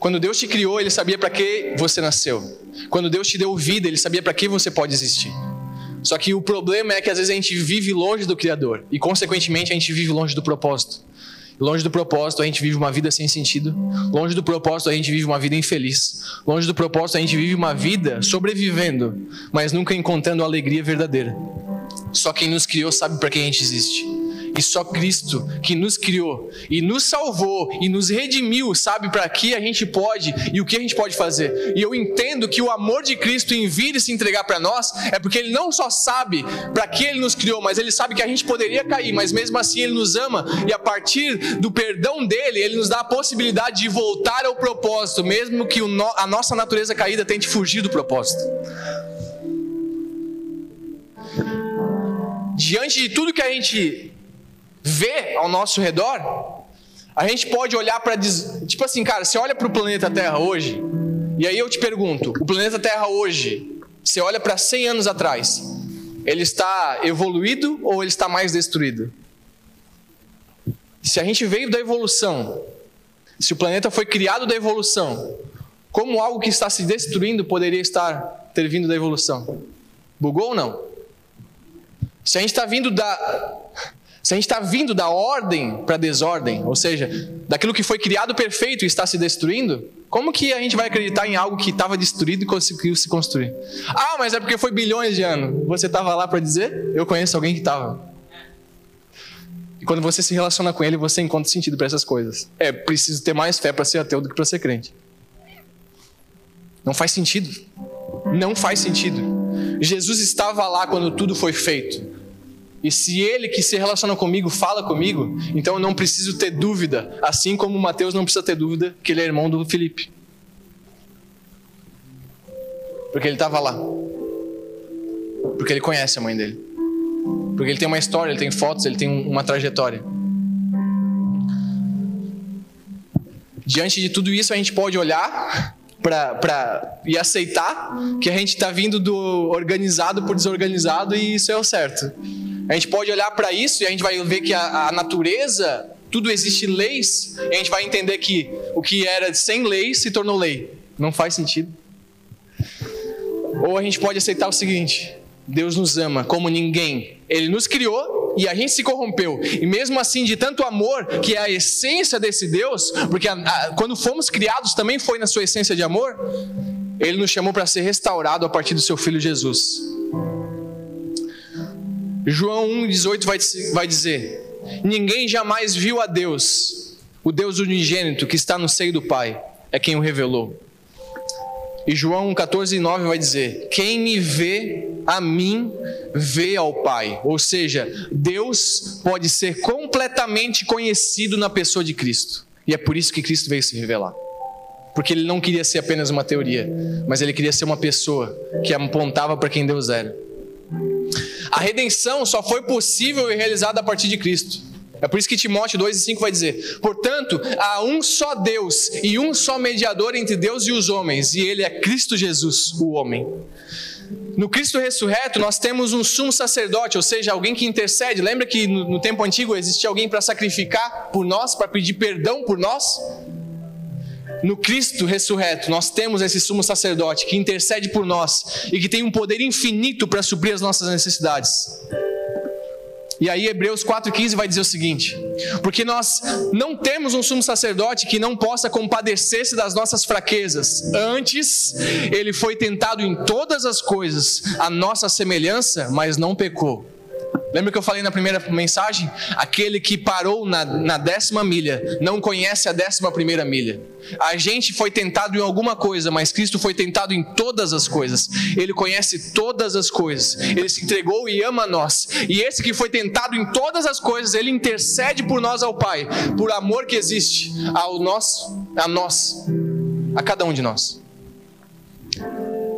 Quando Deus te criou, Ele sabia para que você nasceu. Quando Deus te deu vida, Ele sabia para que você pode existir. Só que o problema é que às vezes a gente vive longe do Criador e, consequentemente, a gente vive longe do propósito. Longe do propósito, a gente vive uma vida sem sentido. Longe do propósito, a gente vive uma vida infeliz. Longe do propósito, a gente vive uma vida sobrevivendo, mas nunca encontrando a alegria verdadeira. Só quem nos criou sabe para quem a gente existe. E só Cristo que nos criou e nos salvou e nos redimiu sabe para que a gente pode e o que a gente pode fazer. E eu entendo que o amor de Cristo em vir e se entregar para nós é porque ele não só sabe para que ele nos criou, mas ele sabe que a gente poderia cair, mas mesmo assim ele nos ama e a partir do perdão dele, ele nos dá a possibilidade de voltar ao propósito, mesmo que a nossa natureza caída tente fugir do propósito. diante de tudo que a gente vê ao nosso redor, a gente pode olhar para. Tipo assim, cara, você olha para o planeta Terra hoje, e aí eu te pergunto: o planeta Terra hoje, você olha para 100 anos atrás, ele está evoluído ou ele está mais destruído? Se a gente veio da evolução, se o planeta foi criado da evolução, como algo que está se destruindo poderia estar ter vindo da evolução? Bugou ou não? Se a gente está vindo da se a gente está vindo da ordem para desordem, ou seja, daquilo que foi criado perfeito e está se destruindo, como que a gente vai acreditar em algo que estava destruído e conseguiu se construir? Ah, mas é porque foi bilhões de anos. Você estava lá para dizer? Eu conheço alguém que estava. E quando você se relaciona com ele, você encontra sentido para essas coisas. É preciso ter mais fé para ser ateu do que para ser crente. Não faz sentido. Não faz sentido. Jesus estava lá quando tudo foi feito. E se ele que se relaciona comigo fala comigo, então eu não preciso ter dúvida, assim como Mateus não precisa ter dúvida que ele é irmão do Felipe. Porque ele estava lá. Porque ele conhece a mãe dele. Porque ele tem uma história, ele tem fotos, ele tem uma trajetória. Diante de tudo isso, a gente pode olhar para e aceitar que a gente está vindo do organizado por desorganizado e isso é o certo. A gente pode olhar para isso e a gente vai ver que a, a, natureza, tudo existe leis, e a gente vai entender que o que era sem lei se tornou lei. Não faz sentido. Ou a gente pode aceitar o seguinte: Deus nos ama como ninguém. Ele nos criou e a gente se corrompeu. E mesmo assim, de tanto amor, que é a essência desse Deus, porque a, a, quando fomos criados também foi na sua essência de amor, ele nos chamou para ser restaurado a partir do seu filho Jesus. João 1,18 vai, dizer: Ninguém jamais viu a Deus, o Deus unigênito que está no seio do Pai, é quem o revelou. E João 14, 9 vai dizer: Quem me vê a mim, vê ao Pai. Ou seja, Deus pode ser completamente conhecido na pessoa de Cristo. E é por isso que Cristo veio se revelar. Porque ele não queria ser apenas uma teoria, mas ele queria ser uma pessoa que apontava para quem Deus era. A redenção só foi possível e realizada a partir de Cristo. É por isso que Timóteo 2 e 5 vai dizer: Portanto, há um só Deus e um só mediador entre Deus e os homens, e ele é Cristo Jesus, o homem. No Cristo ressurreto, nós temos um sumo sacerdote, ou seja, alguém que intercede. Lembra que no, no tempo antigo existia alguém para sacrificar por nós, para pedir perdão por nós? No Cristo ressurreto, nós temos esse sumo sacerdote que intercede por nós e que tem um poder infinito para suprir as nossas necessidades. E aí Hebreus 4,15 vai dizer o seguinte: porque nós não temos um sumo sacerdote que não possa compadecer-se das nossas fraquezas. Antes, ele foi tentado em todas as coisas, a nossa semelhança, mas não pecou. Lembra que eu falei na primeira mensagem? Aquele que parou na, na, décima milha não conhece a décima primeira milha. A gente foi tentado em alguma coisa, mas Cristo foi tentado em todas as coisas. Ele conhece todas as coisas. Ele se entregou e ama nós. E esse que foi tentado em todas as coisas, ele intercede por nós ao Pai, por amor que existe ao nós, a nós, a cada um de nós.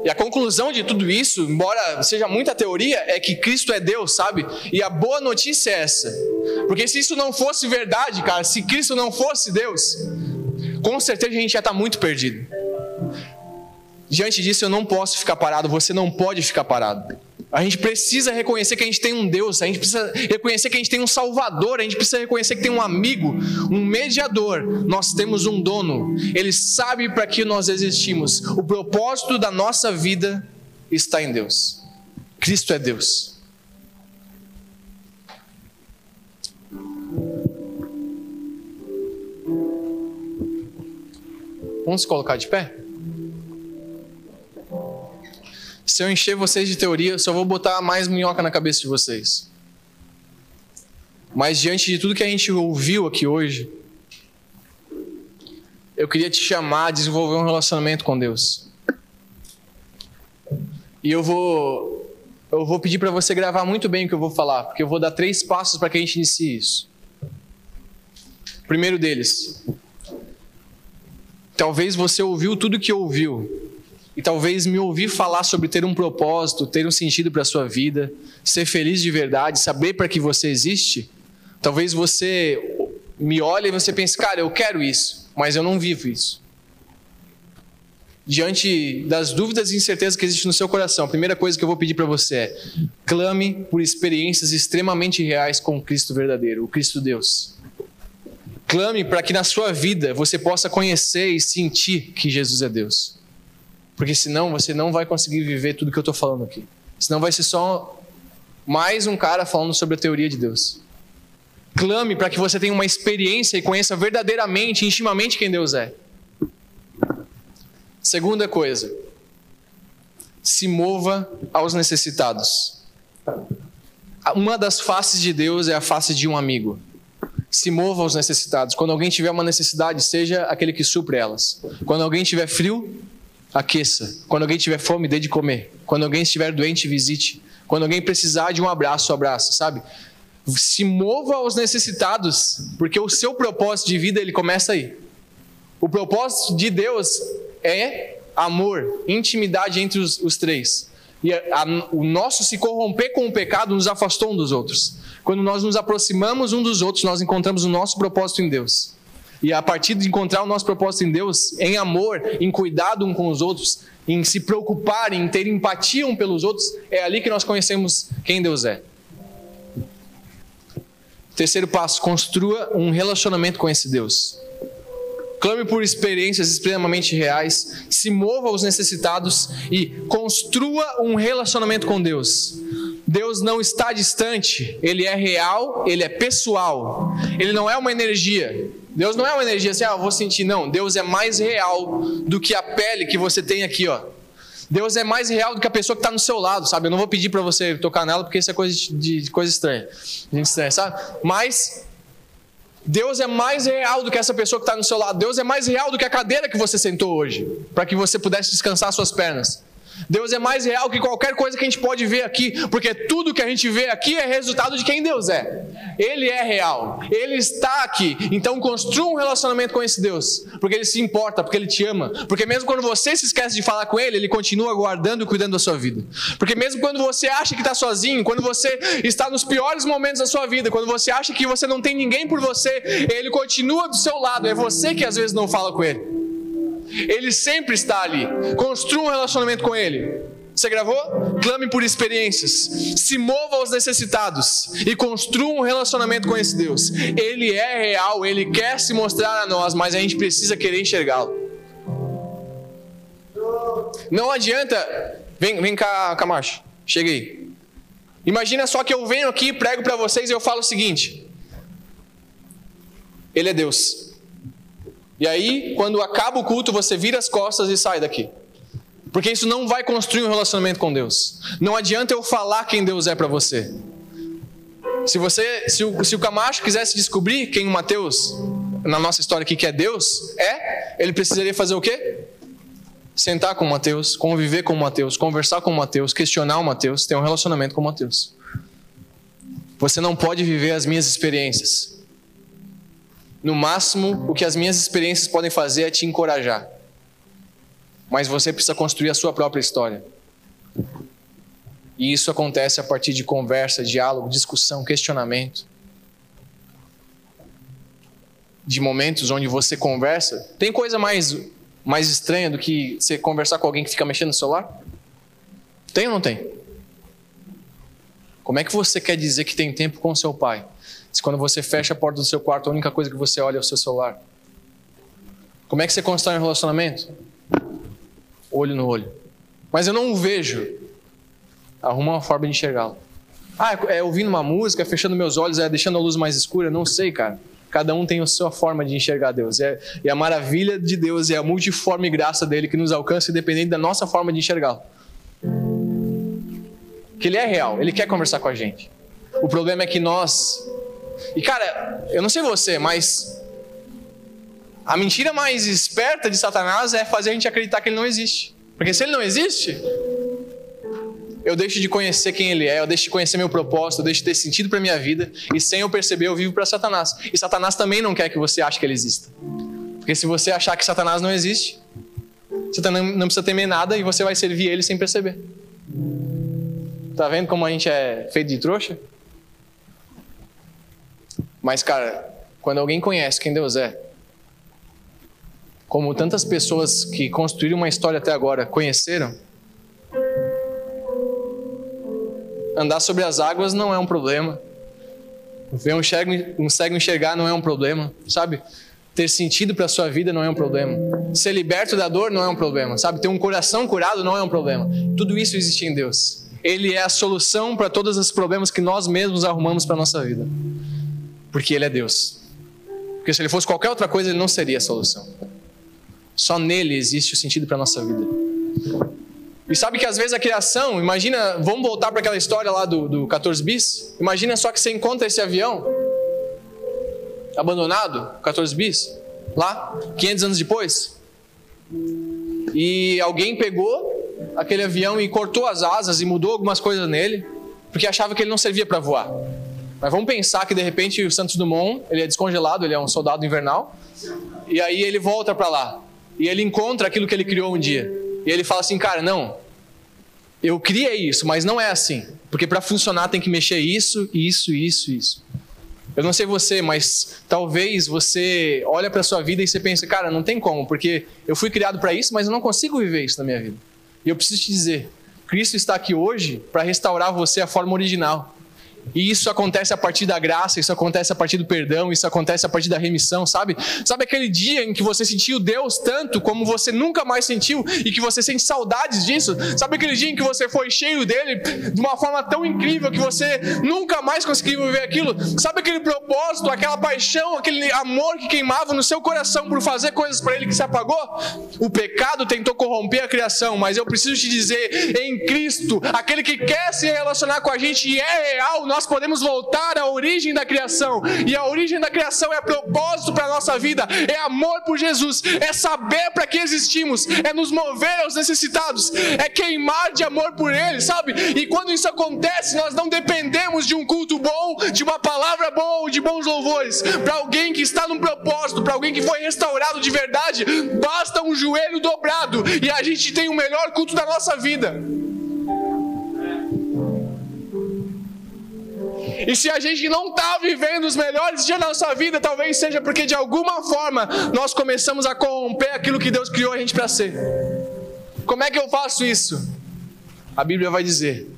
E a conclusão de tudo isso, embora seja muita teoria, é que Cristo é Deus, sabe? E a boa notícia é essa. Porque se isso não fosse verdade, cara, se Cristo não fosse Deus, com certeza a gente já está muito perdido. Diante disso, eu não posso ficar parado, você não pode ficar parado. A gente precisa reconhecer que a gente tem um Deus, a gente precisa reconhecer que a gente tem um Salvador, a gente precisa reconhecer que tem um amigo, um mediador. Nós temos um dono, ele sabe para que nós existimos. O propósito da nossa vida está em Deus. Cristo é Deus. Vamos se colocar de pé? Se eu encher vocês de teoria, só vou botar mais minhoca na cabeça de vocês. Mas diante de tudo que a gente ouviu aqui hoje, eu queria te chamar a desenvolver um relacionamento com Deus. E eu vou eu vou pedir para você gravar muito bem o que eu vou falar, porque eu vou dar três passos para que a gente inicie isso. primeiro deles, talvez você ouviu tudo que ouviu, e talvez me ouvir falar sobre ter um propósito, ter um sentido para a sua vida, ser feliz de verdade, saber para que você existe, talvez você me olhe e você pense, cara, eu quero isso, mas eu não vivo isso. Diante das dúvidas e incertezas que existem no seu coração, a primeira coisa que eu vou pedir para você é: clame por experiências extremamente reais com o Cristo verdadeiro, o Cristo Deus. Clame para que na sua vida você possa conhecer e sentir que Jesus é Deus. Porque senão você não vai conseguir viver tudo que eu estou falando aqui. Senão vai ser só mais um cara falando sobre a teoria de Deus. Clame para que você tenha uma experiência e conheça verdadeiramente, intimamente quem Deus é. Segunda coisa, se mova aos necessitados. Uma das faces de Deus é a face de um amigo. Se mova aos necessitados. Quando alguém tiver uma necessidade, seja aquele que supre elas. Quando alguém tiver frio, aqueça. Quando alguém tiver fome, dê de comer. Quando alguém estiver doente, visite. Quando alguém precisar de um abraço, abraça, sabe? Se mova aos necessitados, porque o seu propósito de vida ele começa aí. O propósito de Deus é amor, intimidade entre os, os três. E a, a, o nosso se corromper com o pecado nos afastou um dos outros. Quando nós nos aproximamos um dos outros, nós encontramos o nosso propósito em Deus. E a partir de encontrar o nosso propósito em Deus, em amor, em cuidado um com os outros, em se preocupar, em ter empatia um pelos outros, é ali que nós conhecemos quem Deus é. Terceiro passo: construa um relacionamento com esse Deus. Clame por experiências extremamente reais, se mova aos necessitados e construa um relacionamento com Deus. Deus não está distante, ele é real, ele é pessoal. Ele não é uma energia. Deus não é uma energia assim, ah, eu vou sentir. Não, Deus é mais real do que a pele que você tem aqui, ó. Deus é mais real do que a pessoa que está no seu lado, sabe? Eu não vou pedir para você tocar nela porque isso é coisa de, de coisa estranha. Gente estranha, sabe? Mas Deus é mais real do que essa pessoa que está no seu lado. Deus é mais real do que a cadeira que você sentou hoje, para que você pudesse descansar suas pernas. Deus é mais real que qualquer coisa que a gente pode ver aqui, porque tudo que a gente vê aqui é resultado de quem Deus é. Ele é real, ele está aqui. Então construa um relacionamento com esse Deus, porque ele se importa, porque ele te ama. Porque mesmo quando você se esquece de falar com ele, ele continua guardando e cuidando da sua vida. Porque mesmo quando você acha que está sozinho, quando você está nos piores momentos da sua vida, quando você acha que você não tem ninguém por você, ele continua do seu lado. É você que às vezes não fala com ele. Ele sempre está ali. Construa um relacionamento com Ele. Você gravou? Clame por experiências. Se mova aos necessitados e construa um relacionamento com esse Deus. Ele é real, ele quer se mostrar a nós, mas a gente precisa querer enxergá-lo. Não adianta. Vem, vem cá, Camacho. Chega aí. Imagina só que eu venho aqui, prego para vocês e eu falo o seguinte: Ele é Deus. E aí, quando acaba o culto, você vira as costas e sai daqui. Porque isso não vai construir um relacionamento com Deus. Não adianta eu falar quem Deus é para você. Se você, se o, se o Camacho quisesse descobrir quem o Mateus, na nossa história aqui, que é Deus, é, ele precisaria fazer o quê? Sentar com o Mateus, conviver com o Mateus, conversar com o Mateus, questionar o Mateus, ter um relacionamento com o Mateus. Você não pode viver as minhas experiências. No máximo, o que as minhas experiências podem fazer é te encorajar. Mas você precisa construir a sua própria história. E isso acontece a partir de conversa, diálogo, discussão, questionamento. De momentos onde você conversa. Tem coisa mais, mais estranha do que você conversar com alguém que fica mexendo no celular? Tem ou não tem? Como é que você quer dizer que tem tempo com seu pai? Se quando você fecha a porta do seu quarto, a única coisa que você olha é o seu celular. Como é que você constrói um relacionamento? Olho no olho. Mas eu não o vejo. Arruma uma forma de enxergá-lo. Ah, é ouvindo uma música, fechando meus olhos, é deixando a luz mais escura? Não sei, cara. Cada um tem a sua forma de enxergar Deus. É, e a maravilha de Deus é a multiforme graça dele que nos alcança, independente da nossa forma de enxergá-lo. Que ele é real, ele quer conversar com a gente. O problema é que nós e cara, eu não sei você, mas a mentira mais esperta de Satanás é fazer a gente acreditar que ele não existe. Porque se ele não existe, eu deixo de conhecer quem ele é, eu deixo de conhecer meu propósito, eu deixo de ter sentido para minha vida, e sem eu perceber, eu vivo para Satanás. E Satanás também não quer que você ache que ele exista. Porque se você achar que Satanás não existe, você não precisa temer nada e você vai servir ele sem perceber. Tá vendo como a gente é feito de trouxa? Mas, cara, quando alguém conhece quem Deus é, como tantas pessoas que construíram uma história até agora conheceram, andar sobre as águas não é um problema. Ver um cego, um cego enxergar não é um problema, sabe? Ter sentido para a sua vida não é um problema. Ser liberto da dor não é um problema, sabe? Ter um coração curado não é um problema. Tudo isso existe em Deus. Ele é a solução para todos os problemas que nós mesmos arrumamos para nossa vida. Porque Ele é Deus. Porque se Ele fosse qualquer outra coisa, Ele não seria a solução. Só nele existe o sentido para a nossa vida. E sabe que às vezes a criação, imagina, vamos voltar para aquela história lá do, do 14 bis? Imagina só que você encontra esse avião abandonado, 14 bis, lá, 500 anos depois. E alguém pegou aquele avião e cortou as asas e mudou algumas coisas nele, porque achava que ele não servia para voar. Mas vamos pensar que de repente o Santos Dumont, ele é descongelado, ele é um soldado invernal, e aí ele volta para lá. E ele encontra aquilo que ele criou um dia. E ele fala assim, cara, não. Eu criei isso, mas não é assim. Porque para funcionar tem que mexer isso, isso, isso, isso. Eu não sei você, mas talvez você olha para sua vida e você pensa, cara, não tem como, porque eu fui criado para isso, mas eu não consigo viver isso na minha vida. E eu preciso te dizer, Cristo está aqui hoje para restaurar você a forma original. E isso acontece a partir da graça, isso acontece a partir do perdão, isso acontece a partir da remissão, sabe? Sabe aquele dia em que você sentiu Deus tanto como você nunca mais sentiu e que você sente saudades disso? Sabe aquele dia em que você foi cheio dele de uma forma tão incrível que você nunca mais conseguiu viver aquilo? Sabe aquele propósito, aquela paixão, aquele amor que queimava no seu coração por fazer coisas para ele que se apagou? O pecado tentou corromper a criação, mas eu preciso te dizer, em Cristo, aquele que quer se relacionar com a gente e é real, nós podemos voltar à origem da criação. E a origem da criação é propósito para a nossa vida, é amor por Jesus, é saber para que existimos, é nos mover aos necessitados, é queimar de amor por Ele, sabe? E quando isso acontece, nós não dependemos de um culto bom, de uma palavra boa, de bons louvores. Para alguém que está num propósito, para alguém que foi restaurado de verdade, basta um joelho dobrado e a gente tem o melhor culto da nossa vida. E se a gente não está vivendo os melhores dias da nossa vida, talvez seja porque de alguma forma nós começamos a corromper aquilo que Deus criou a gente para ser. Como é que eu faço isso? A Bíblia vai dizer: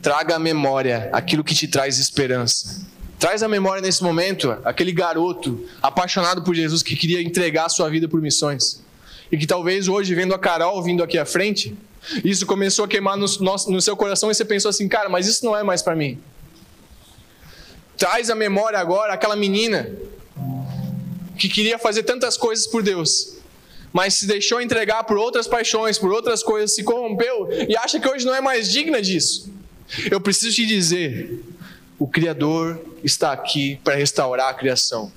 traga à memória aquilo que te traz esperança. Traz à memória nesse momento aquele garoto apaixonado por Jesus que queria entregar a sua vida por missões. E que talvez hoje, vendo a Carol vindo aqui à frente, isso começou a queimar no, no, no seu coração e você pensou assim, cara, mas isso não é mais para mim. Traz à memória agora aquela menina que queria fazer tantas coisas por Deus, mas se deixou entregar por outras paixões, por outras coisas, se corrompeu e acha que hoje não é mais digna disso. Eu preciso te dizer: o Criador está aqui para restaurar a criação.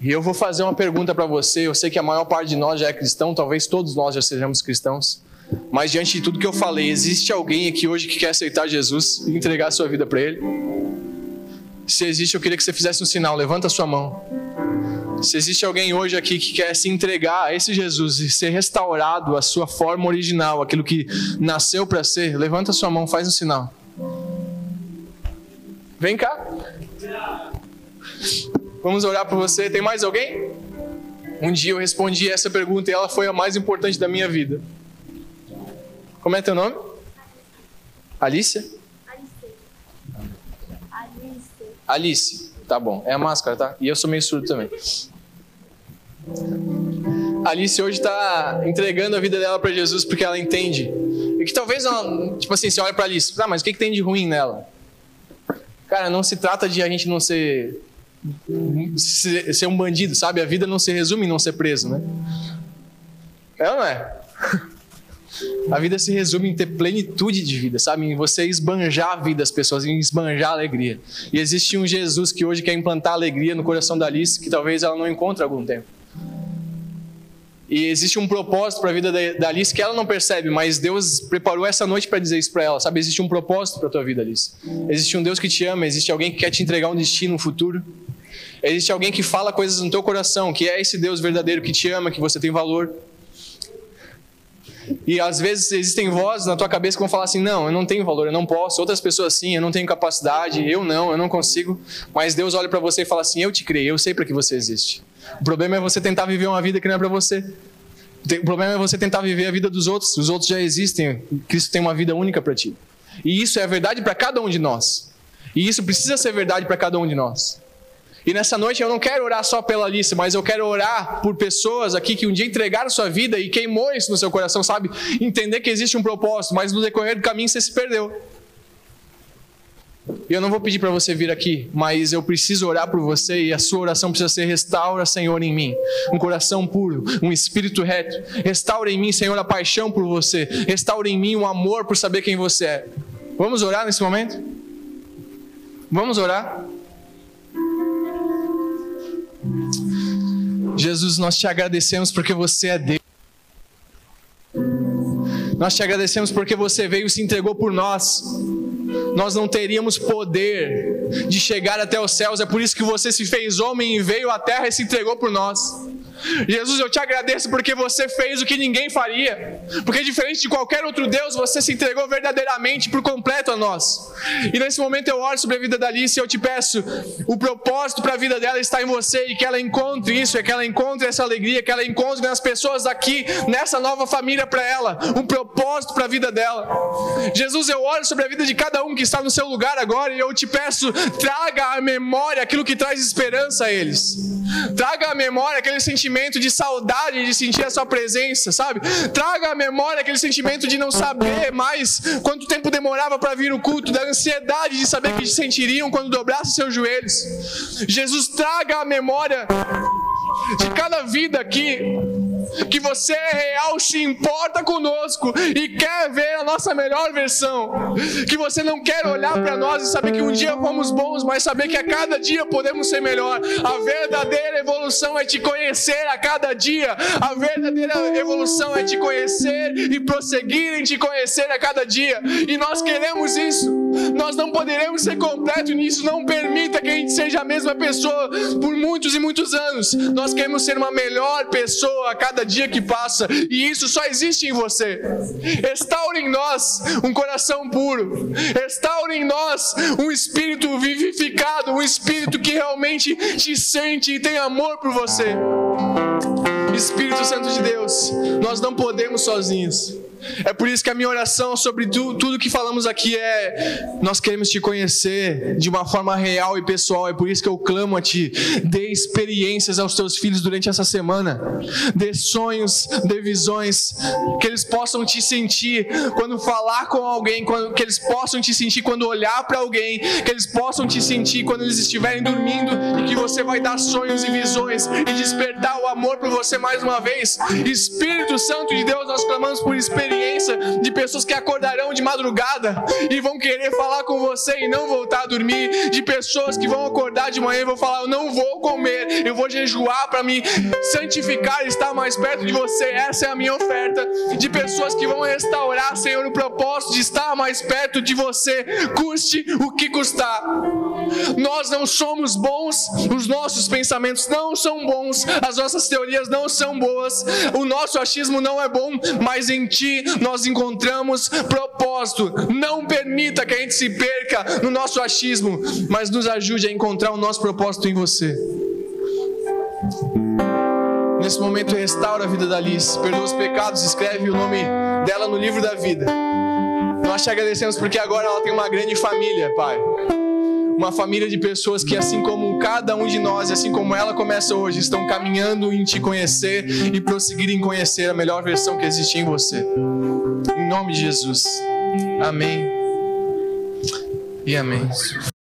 E eu vou fazer uma pergunta para você. Eu sei que a maior parte de nós já é cristão, talvez todos nós já sejamos cristãos. Mas diante de tudo que eu falei, existe alguém aqui hoje que quer aceitar Jesus e entregar a sua vida para Ele? Se existe, eu queria que você fizesse um sinal. Levanta a sua mão. Se existe alguém hoje aqui que quer se entregar a esse Jesus e ser restaurado à sua forma original, aquilo que nasceu para ser, levanta a sua mão, faz um sinal. Vem cá. Vamos orar por você. Tem mais alguém? Um dia eu respondi essa pergunta e ela foi a mais importante da minha vida. Como é teu nome? Alicia? Alice. Alice. Tá bom. É a máscara, tá? E eu sou meio surdo também. Alice hoje está entregando a vida dela para Jesus porque ela entende. E que talvez, ela, tipo assim, você olha para Alice, ah, mas o que, que tem de ruim nela? Cara, não se trata de a gente não ser ser um bandido, sabe? A vida não se resume em não ser preso, né? É ou não é? A vida se resume em ter plenitude de vida, sabe? Em você esbanjar a vida das pessoas, em esbanjar a alegria. E existe um Jesus que hoje quer implantar alegria no coração da Alice que talvez ela não encontre há algum tempo. E existe um propósito para a vida da Alice que ela não percebe, mas Deus preparou essa noite para dizer isso para ela, sabe? Existe um propósito para a tua vida, Alice. Existe um Deus que te ama, existe alguém que quer te entregar um destino, um futuro. Existe alguém que fala coisas no teu coração, que é esse Deus verdadeiro que te ama, que você tem valor. E às vezes existem vozes na tua cabeça que vão falar assim: não, eu não tenho valor, eu não posso. Outras pessoas sim, eu não tenho capacidade, eu não, eu não consigo. Mas Deus olha para você e fala assim: eu te criei, eu sei para que você existe. O problema é você tentar viver uma vida que não é para você. O problema é você tentar viver a vida dos outros. Os outros já existem. Cristo tem uma vida única para ti. E isso é verdade para cada um de nós. E isso precisa ser verdade para cada um de nós. E nessa noite eu não quero orar só pela Alice, mas eu quero orar por pessoas aqui que um dia entregaram sua vida e queimou isso no seu coração, sabe? Entender que existe um propósito, mas no decorrer do caminho você se perdeu. E eu não vou pedir para você vir aqui, mas eu preciso orar por você e a sua oração precisa ser: restaura, Senhor, em mim um coração puro, um espírito reto. Restaura em mim, Senhor, a paixão por você. Restaura em mim o um amor por saber quem você é. Vamos orar nesse momento? Vamos orar? Jesus, nós te agradecemos porque você é Deus. Nós te agradecemos porque você veio e se entregou por nós nós não teríamos poder de chegar até os céus. É por isso que você se fez homem e veio à terra e se entregou por nós. Jesus, eu te agradeço porque você fez o que ninguém faria. Porque diferente de qualquer outro Deus, você se entregou verdadeiramente por completo a nós. E nesse momento eu oro sobre a vida da Alice e eu te peço, o propósito para a vida dela está em você e que ela encontre isso, é que ela encontre essa alegria, que ela encontre nas pessoas aqui, nessa nova família para ela, um propósito para a vida dela. Jesus, eu oro sobre a vida de cada um que está no seu lugar agora e eu te peço, traga à memória aquilo que traz esperança a eles. Traga à memória aquele sentimento sentimento de saudade de sentir a sua presença, sabe? Traga à memória aquele sentimento de não saber mais quanto tempo demorava para vir o culto, da ansiedade de saber que sentiriam quando dobrassem seus joelhos. Jesus, traga à memória de cada vida aqui que você é real, se importa conosco e quer ver a nossa melhor versão. Que você não quer olhar para nós e saber que um dia fomos bons, mas saber que a cada dia podemos ser melhor. A verdadeira evolução é te conhecer a cada dia. A verdadeira evolução é te conhecer e prosseguir em te conhecer a cada dia. E nós queremos isso. Nós não poderemos ser completos nisso. Não permita que a gente seja a mesma pessoa por muitos e muitos anos. Nós queremos ser uma melhor pessoa a cada dia que passa, e isso só existe em você. Restaure em nós um coração puro, restaure em nós um espírito vivificado, um espírito que realmente te sente e tem amor por você. Espírito Santo de Deus, nós não podemos sozinhos. É por isso que a minha oração sobre tu, tudo que falamos aqui é: nós queremos te conhecer de uma forma real e pessoal. É por isso que eu clamo a ti. Dê experiências aos teus filhos durante essa semana. Dê sonhos, dê visões. Que eles possam te sentir quando falar com alguém. Quando, que eles possam te sentir quando olhar para alguém. Que eles possam te sentir quando eles estiverem dormindo. E que você vai dar sonhos e visões e despertar o amor por você mais uma vez. Espírito Santo de Deus, nós clamamos por experiência experiência de pessoas que acordarão de madrugada e vão querer falar com você e não voltar a dormir, de pessoas que vão acordar de manhã e vão falar: Eu não vou comer, eu vou jejuar para me santificar e estar mais perto de você. Essa é a minha oferta. De pessoas que vão restaurar, Senhor, o propósito de estar mais perto de você, custe o que custar. Nós não somos bons, os nossos pensamentos não são bons, as nossas teorias não são boas, o nosso achismo não é bom, mas em Ti nós encontramos propósito. Não permita que a gente se perca no nosso achismo, mas nos ajude a encontrar o nosso propósito em você. Nesse momento, restaura a vida da Alice, perdoa os pecados, escreve o nome dela no livro da vida. Nós te agradecemos porque agora ela tem uma grande família, Pai uma família de pessoas que, assim como cada um de nós, assim como ela começa hoje, estão caminhando em te conhecer e prosseguir em conhecer a melhor versão que existe em você. Em nome de Jesus. Amém. E amém.